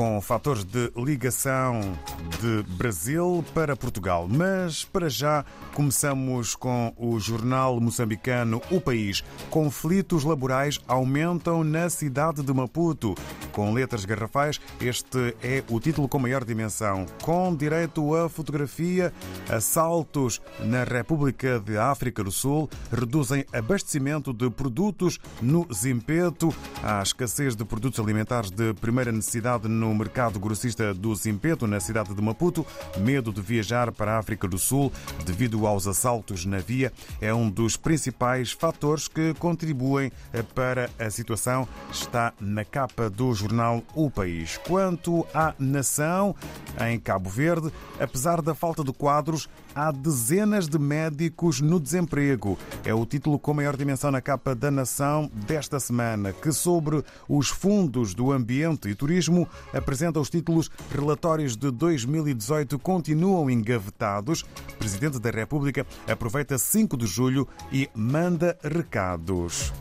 com fatores de ligação de Brasil para Portugal. Mas para já começamos com o jornal moçambicano O País. Conflitos laborais aumentam na cidade de Maputo. Com letras garrafais, este é o título com maior dimensão. Com direito a fotografia, assaltos na República de África do Sul reduzem abastecimento de produtos no Zimpeto. Há escassez de produtos alimentares de primeira necessidade no mercado grossista do Zimpeto, na cidade de Maputo. Medo de viajar para a África do Sul devido aos assaltos na via é um dos principais fatores que contribuem para a situação. Está na capa do jornal O País. Quanto à nação, em Cabo Verde, apesar da falta de quadros, há dezenas de médicos no desemprego. É o título com maior dimensão na capa da Nação desta semana, que sobre os fundos do ambiente e turismo apresenta os títulos Relatórios de 2018 continuam engavetados. O Presidente da República aproveita 5 de julho e manda recados.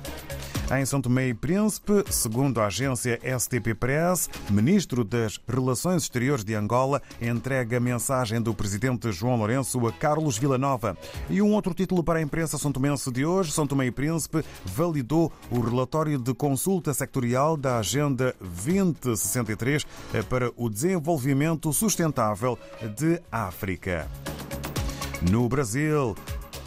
Em São Tomé e Príncipe, segundo a agência STP Press, ministro das Relações Exteriores de Angola entrega a mensagem do presidente João Lourenço a Carlos Villanova. E um outro título para a imprensa são tomense de hoje, São Tomé e Príncipe validou o relatório de consulta sectorial da Agenda 2063 para o desenvolvimento sustentável de África. No Brasil,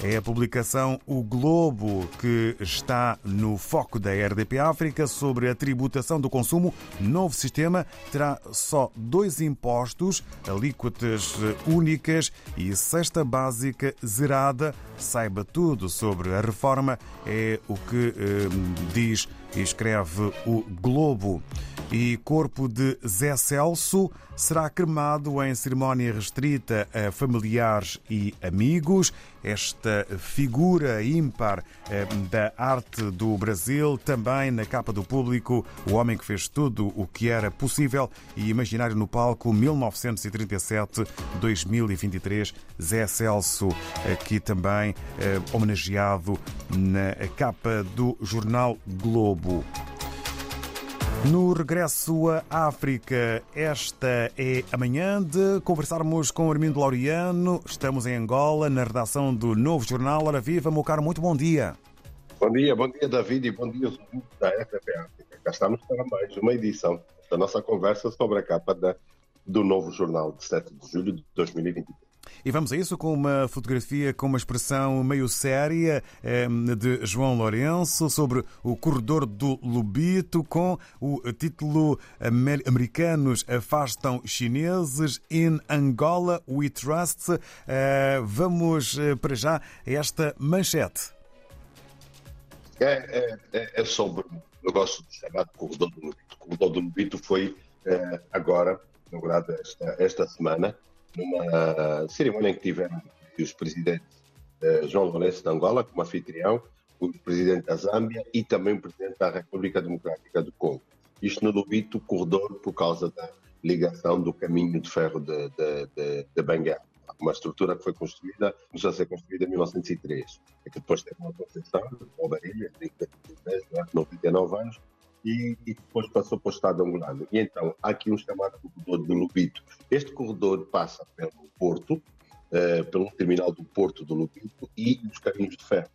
é a publicação O Globo que está no foco da RDP África sobre a tributação do consumo. Novo sistema terá só dois impostos, alíquotas únicas e cesta básica zerada. Saiba tudo sobre a reforma, é o que eh, diz e escreve o Globo. E corpo de Zé Celso será cremado em cerimónia restrita a familiares e amigos. Esta figura ímpar da arte do Brasil, também na capa do público, o homem que fez tudo o que era possível e imaginário no palco 1937-2023. Zé Celso, aqui também homenageado na capa do jornal Globo. No regresso à África, esta é a manhã de conversarmos com Armindo Laureano. Estamos em Angola, na redação do Novo Jornal. Ora viva, meu caro, muito bom dia. Bom dia, bom dia, David, e bom dia aos ouvintes da RTP África. Cá estamos para mais uma edição da nossa conversa sobre a capa da, do Novo Jornal de 7 de julho de 2023. E vamos a isso com uma fotografia com uma expressão meio séria de João Lourenço sobre o corredor do Lubito com o título Americanos afastam chineses in Angola we trust. Eh, vamos eh, para já a esta manchete. É, é, é sobre o negócio chamado corredor do Lubito. O corredor do Lubito foi eh, agora inaugurado esta, esta semana numa cerimónia em que tiveram os presidentes uh, João Lourenço de Angola como anfitrião, o presidente da Zâmbia e também o presidente da República Democrática do Congo. Isto no Lubito, corredor por causa da ligação do caminho de ferro de, de, de, de Benguela. Uma estrutura que foi construída, começou a ser construída em 1903, e que depois teve uma concessão, uma varilha, de 99 anos, e, e, depois passou para o Estado angolano. E então há aqui um chamado corredor de Lubito. Este corredor passa pelo Porto, uh, pelo terminal do Porto do Lubito e os caminhos de ferro.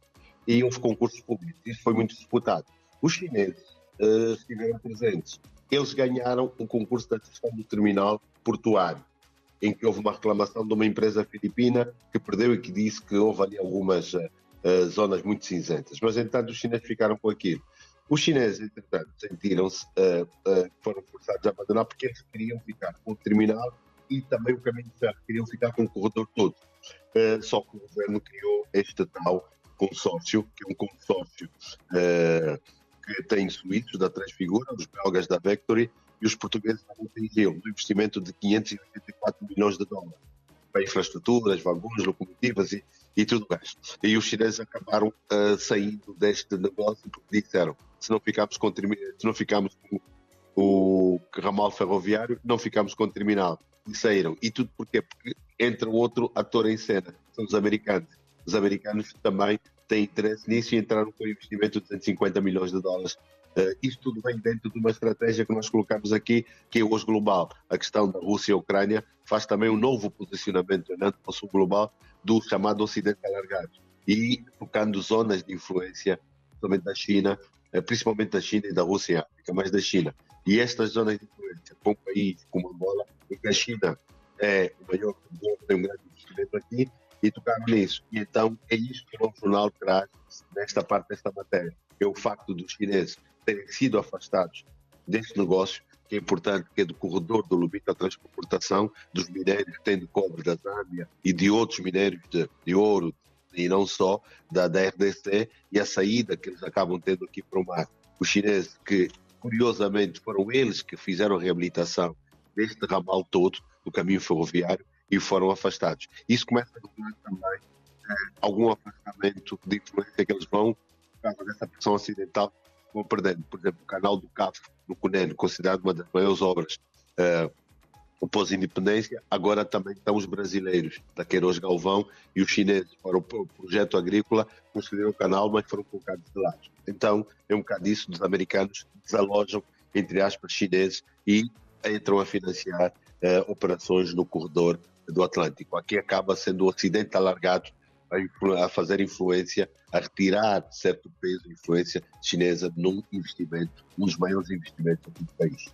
E uns concursos públicos. Isso foi muito disputado. Os chineses uh, estiveram presentes. Eles ganharam o concurso da gestão do terminal portuário, em que houve uma reclamação de uma empresa filipina que perdeu e que disse que houve ali algumas uh, zonas muito cinzentas. Mas, entanto, os chineses ficaram com aquilo. Os chineses, entretanto, sentiram-se, uh, uh, foram forçados a abandonar porque eles queriam ficar com o terminal e também o caminho de ferro, queriam ficar com o corredor todo. Uh, só que o governo criou este tal consórcio, que é um consórcio que tem suíços da Transfigura, os belgas da Vectory e os portugueses da Montevideo, um investimento de 584 milhões de dólares para infraestruturas, vagões, locomotivas e, e tudo o resto. E os chineses acabaram uh, saindo deste negócio porque disseram se não ficamos com, se não ficamos com o ramal ferroviário, não ficamos com o terminal. E saíram. E tudo porquê? Porque entra outro ator em cena, são os americanos. Os americanos também têm interesse nisso e entraram com um investimento de 250 milhões de dólares isto tudo vem dentro de uma estratégia que nós colocamos aqui, que é hoje global. A questão da Rússia e Ucrânia faz também um novo posicionamento dentro do sul global do chamado Ocidente alargado e tocando zonas de influência, principalmente da China, uh, principalmente da China e da Rússia e África, mas da China. E estas zonas de influência, com um país como Angola, em que a China é o maior tem um grande investimento aqui, e tocaram nisso. E então é isso que o jornal traz nesta parte desta matéria, é o facto dos chineses terem sido afastados deste negócio, que é importante, que é do corredor do Lubito, a transportação dos minérios têm de cobre da Zâmbia e de outros minérios de, de ouro e não só, da, da RDC, e a saída que eles acabam tendo aqui para o mar. Os chineses, que curiosamente foram eles que fizeram a reabilitação deste ramal todo, do caminho ferroviário, e foram afastados. Isso começa a dominar também é, algum afastamento de influência que eles vão, por causa dessa pressão ocidental, vão perdendo. Por exemplo, o canal do Cabo, no Cunene, considerado uma das maiores obras uh, pós-independência, agora também estão os brasileiros, da Queiroz Galvão e os chineses para o projeto agrícola, construíram o canal, mas foram colocados de lado. Então, é um bocado isso dos americanos desalojam, entre aspas, chineses e entram a financiar uh, operações no corredor do Atlântico. Aqui acaba sendo o Ocidente alargado a, a fazer influência, a retirar certo peso e influência chinesa num investimento, um dos maiores investimentos do país.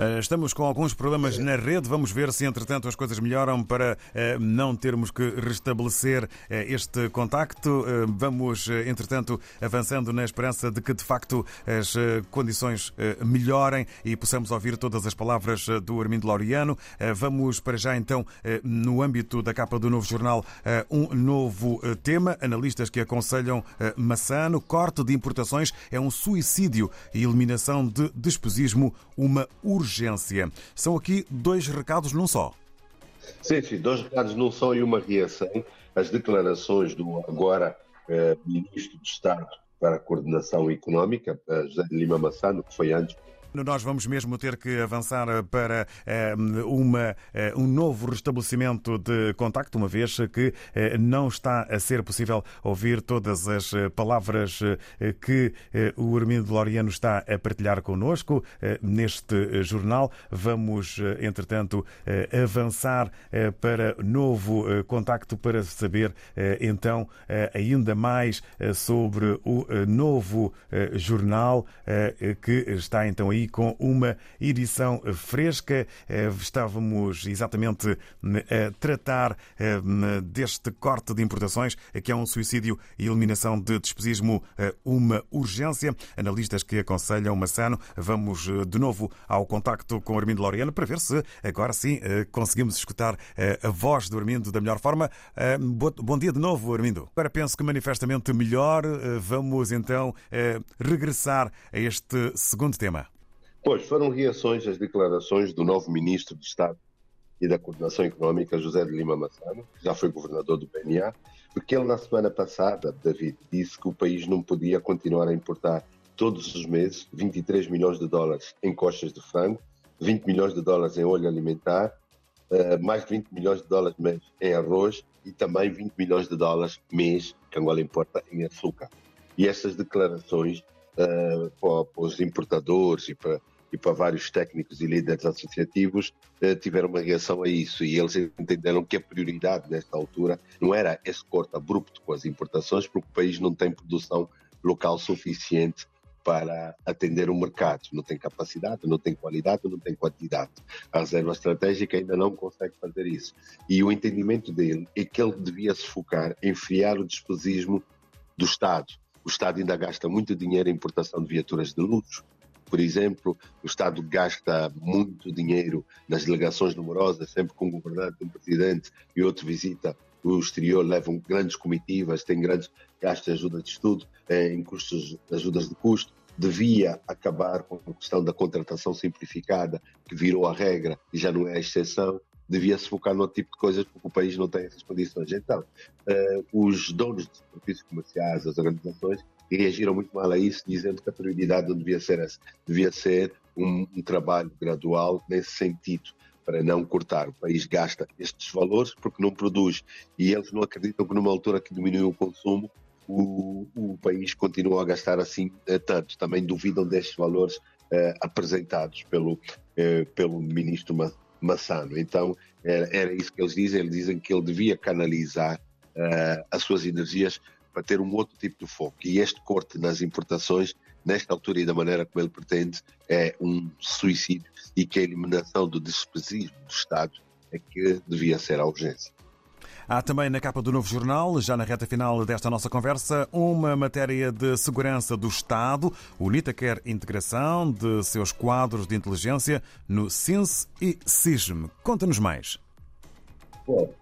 Eh, estamos com alguns problemas na rede. Vamos ver se, entretanto, as coisas melhoram para eh, não termos que restabelecer eh, este contacto. Vamos, entretanto, avançando na esperança de que, de facto, as condições melhorem e possamos ouvir todas as palavras do Armindo Laureano. Vamos para já, então, no âmbito da capa do novo jornal, um novo tema. Analistas que aconselham Massano. Corte de importações é um suicídio e eliminação de despesismo uma urgência urgência. São aqui dois recados num só. Sim, sim, dois recados num só e uma reação. As declarações do agora eh, Ministro de Estado para a Coordenação Económica, eh, José Lima Massano, que foi antes nós vamos mesmo ter que avançar para eh, uma, eh, um novo restabelecimento de contacto, uma vez que eh, não está a ser possível ouvir todas as palavras que o Armindo Loriano está a partilhar connosco neste jornal. Vamos, entretanto, avançar para novo contacto para saber então ainda mais sobre o novo jornal que está então aí aí com uma edição fresca. Eh, estávamos exatamente eh, a tratar eh, deste corte de importações, que é um suicídio e eliminação de despesismo, uma urgência. Analistas que aconselham Massano. Vamos de novo ao contacto com Armindo Laureano para ver se agora sim conseguimos escutar a voz do Armindo da melhor forma. Bom dia de novo, Armindo. Agora penso que manifestamente melhor. Vamos então regressar a este segundo tema. Pois, foram reações às declarações do novo Ministro de Estado e da Coordenação Económica, José de Lima Massano, que já foi governador do BNA, porque ele, na semana passada, David, disse que o país não podia continuar a importar todos os meses 23 milhões de dólares em coxas de frango, 20 milhões de dólares em óleo alimentar, eh, mais de 20 milhões de dólares mês em arroz e também 20 milhões de dólares mês que Angola importa em açúcar. E essas declarações uh, para, para, os importadores e para, e para vários técnicos e líderes associativos uh, tiveram uma reação a isso e eles entenderam que a prioridade nesta altura não era esse corte abrupto com as importações, porque o país não tem produção local suficiente para atender o mercado. Não tem capacidade, não tem qualidade, não tem quantidade. A reserva estratégica ainda não consegue fazer isso. E o entendimento dele é que ele devia se focar em friar o despesismo do Estado o Estado ainda gasta muito dinheiro em importação de viaturas de luxo. Por exemplo, o Estado gasta muito dinheiro nas delegações numerosas, sempre com um governante, um presidente e outro visita o exterior, levam grandes comitivas, têm grandes gastos de ajuda de estudo, eh, em custos, ajudas de custo. Devia acabar com a questão da contratação simplificada, que virou a regra e já não é a exceção devia se focar no tipo de coisas porque o país não tem essas condições. Então, uh, os donos de superfícies comerciais, as organizações, reagiram muito mal a isso, dizendo que a prioridade não devia ser essa, devia ser um, um trabalho gradual nesse sentido para não cortar. O país gasta estes valores porque não produz e eles não acreditam que numa altura que diminuiu o consumo, o, o país continua a gastar assim tanto. Também duvidam destes valores apresentados pelo, pelo ministro Massano. Então, era, era, isso que eles dizem. Eles dizem que ele devia canalizar as suas energias para ter um outro tipo de foco. E este corte nas importações, nesta altura e da maneira como ele pretende, é um suicídio e que a eliminação do despesismo do Estado é que devia ser a urgência. Há também na capa do novo jornal, já na reta final desta nossa conversa, uma matéria de segurança do Estado. O UNITA quer integração de seus quadros de inteligência no SINS e SISM. Conta-nos mais. Bom,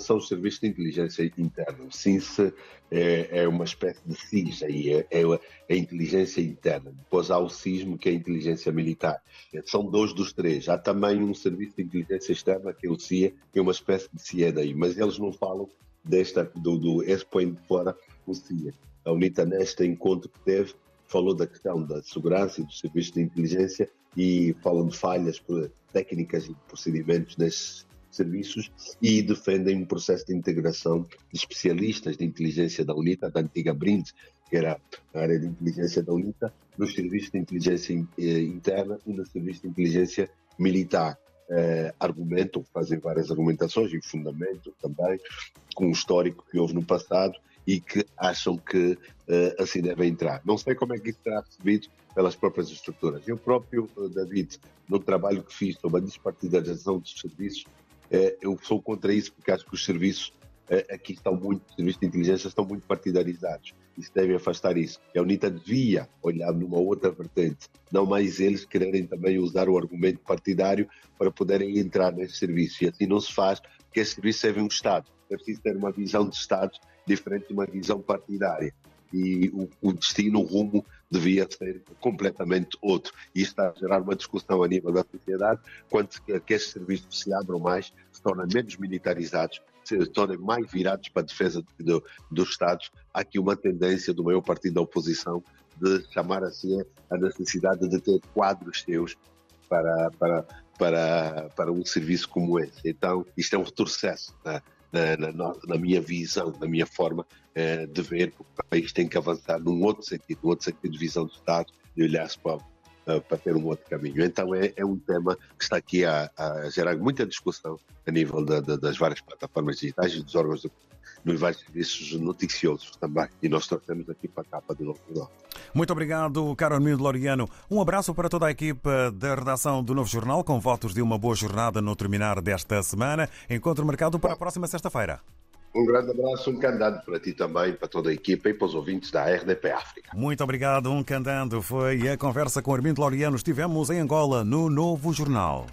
são os serviços de inteligência interna. O SINS é, é uma espécie de SIS, aí é, é, a inteligência interna. Depois há o SISM, que é a inteligência militar. São dois dos três. Há também um serviço de inteligência externa, que é o CIA, que é uma espécie de CIA daí. Mas eles não falam desta, do, do esse de fora o CIA. A UNITA, neste encontro que teve, falou da questão da segurança e do serviço de inteligência e falam de falhas técnicas e procedimentos nesses serviços e defendem um processo de integração de especialistas de inteligência da UNITA, da antiga BRIND, que era a área de inteligência da UNITA, nos serviços de inteligência eh, interna e no serviço de inteligência militar. Eh, argumentam, fazem várias argumentações e fundamentam também com o histórico que houve no passado e que acham que eh, assim devem entrar. Não sei como é que isso será recebido pelas próprias estruturas. Eu próprio, David, no trabalho que fiz sobre a despartidarização dos serviços, eu sou contra isso porque acho que os serviços é, aqui estão muito, os serviços de inteligência estão muito partidarizados e se devem afastar isso. A UNITA devia olhar numa outra vertente, não mais eles quererem também usar o argumento partidário para poderem entrar nesse serviço. E assim não se faz, porque esse serviço serve um Estado. É preciso ter uma visão de Estado diferente de uma visão partidária e o, o, destino, o rumo devia ser completamente outro. E isto está a gerar uma discussão a nível da sociedade quanto que, que estes serviços se abram mais, se tornem menos militarizados, se tornem mais virados para a defesa do, dos Estados. Há aqui uma tendência do maior partido da oposição de chamar assim a necessidade de ter quadros seus para, para, para, para um serviço como esse. Então, isto é um retrocesso. Né? Na, na, minha visão, na minha forma eh, de ver, porque o país tem que avançar num outro sentido, num outro sentido de visão do Estado e olhar-se para, eh, para ter um outro caminho. Então é, é um tema que está aqui a, a gerar muita discussão a nível da, da, das várias plataformas digitais e dos órgãos de nos vários serviços noticiosos também. E nós trouxemos aqui para a capa do Novo Jornal. Muito obrigado, Caro Armindo Loriano. Um abraço para toda a equipa da redação do Novo Jornal, com votos de uma boa jornada no terminar desta semana. Encontro marcado para a próxima sexta-feira. Um grande abraço, um candado para ti também, para toda a equipa e para os ouvintes da RDP África. Muito obrigado, um candando. Foi a conversa com Armindo Loriano. Estivemos em Angola, no Novo Jornal.